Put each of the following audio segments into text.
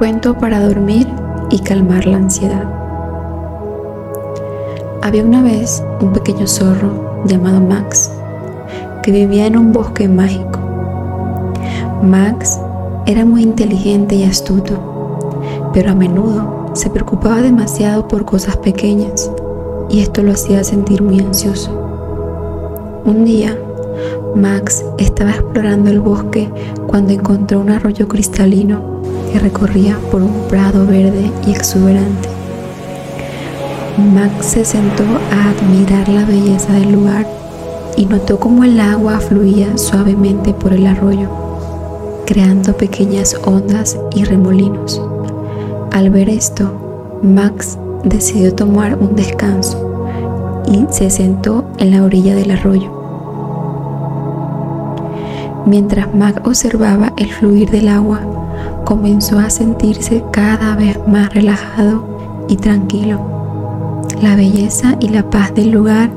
Cuento para dormir y calmar la ansiedad. Había una vez un pequeño zorro llamado Max que vivía en un bosque mágico. Max era muy inteligente y astuto, pero a menudo se preocupaba demasiado por cosas pequeñas y esto lo hacía sentir muy ansioso. Un día, Max estaba explorando el bosque cuando encontró un arroyo cristalino que recorría por un prado verde y exuberante. Max se sentó a admirar la belleza del lugar y notó cómo el agua fluía suavemente por el arroyo, creando pequeñas ondas y remolinos. Al ver esto, Max decidió tomar un descanso y se sentó en la orilla del arroyo. Mientras Max observaba el fluir del agua, comenzó a sentirse cada vez más relajado y tranquilo. La belleza y la paz del lugar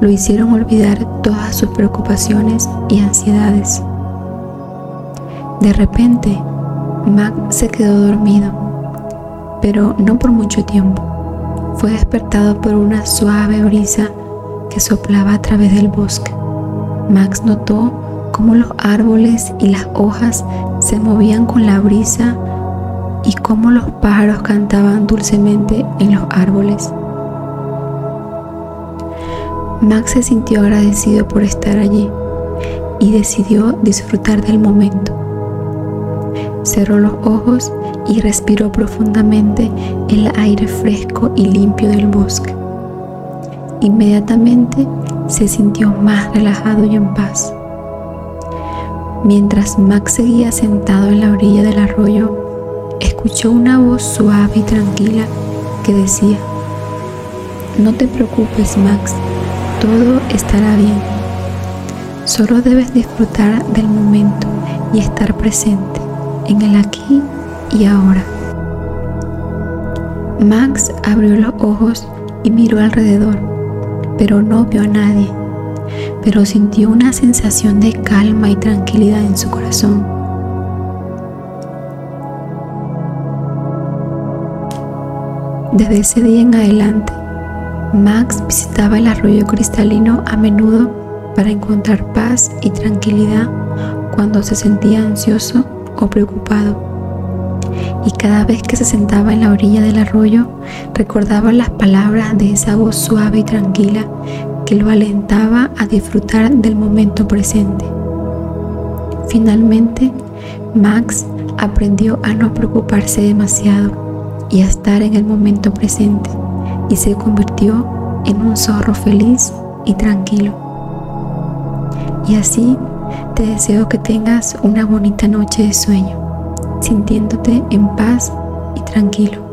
lo hicieron olvidar todas sus preocupaciones y ansiedades. De repente, Mac se quedó dormido, pero no por mucho tiempo. Fue despertado por una suave brisa que soplaba a través del bosque. Max notó cómo los árboles y las hojas se movían con la brisa y cómo los pájaros cantaban dulcemente en los árboles. Max se sintió agradecido por estar allí y decidió disfrutar del momento. Cerró los ojos y respiró profundamente el aire fresco y limpio del bosque. Inmediatamente se sintió más relajado y en paz. Mientras Max seguía sentado en la orilla del arroyo, escuchó una voz suave y tranquila que decía, No te preocupes Max, todo estará bien. Solo debes disfrutar del momento y estar presente en el aquí y ahora. Max abrió los ojos y miró alrededor, pero no vio a nadie pero sintió una sensación de calma y tranquilidad en su corazón. Desde ese día en adelante, Max visitaba el arroyo cristalino a menudo para encontrar paz y tranquilidad cuando se sentía ansioso o preocupado. Y cada vez que se sentaba en la orilla del arroyo, recordaba las palabras de esa voz suave y tranquila que lo alentaba a disfrutar del momento presente. Finalmente, Max aprendió a no preocuparse demasiado y a estar en el momento presente y se convirtió en un zorro feliz y tranquilo. Y así te deseo que tengas una bonita noche de sueño, sintiéndote en paz y tranquilo.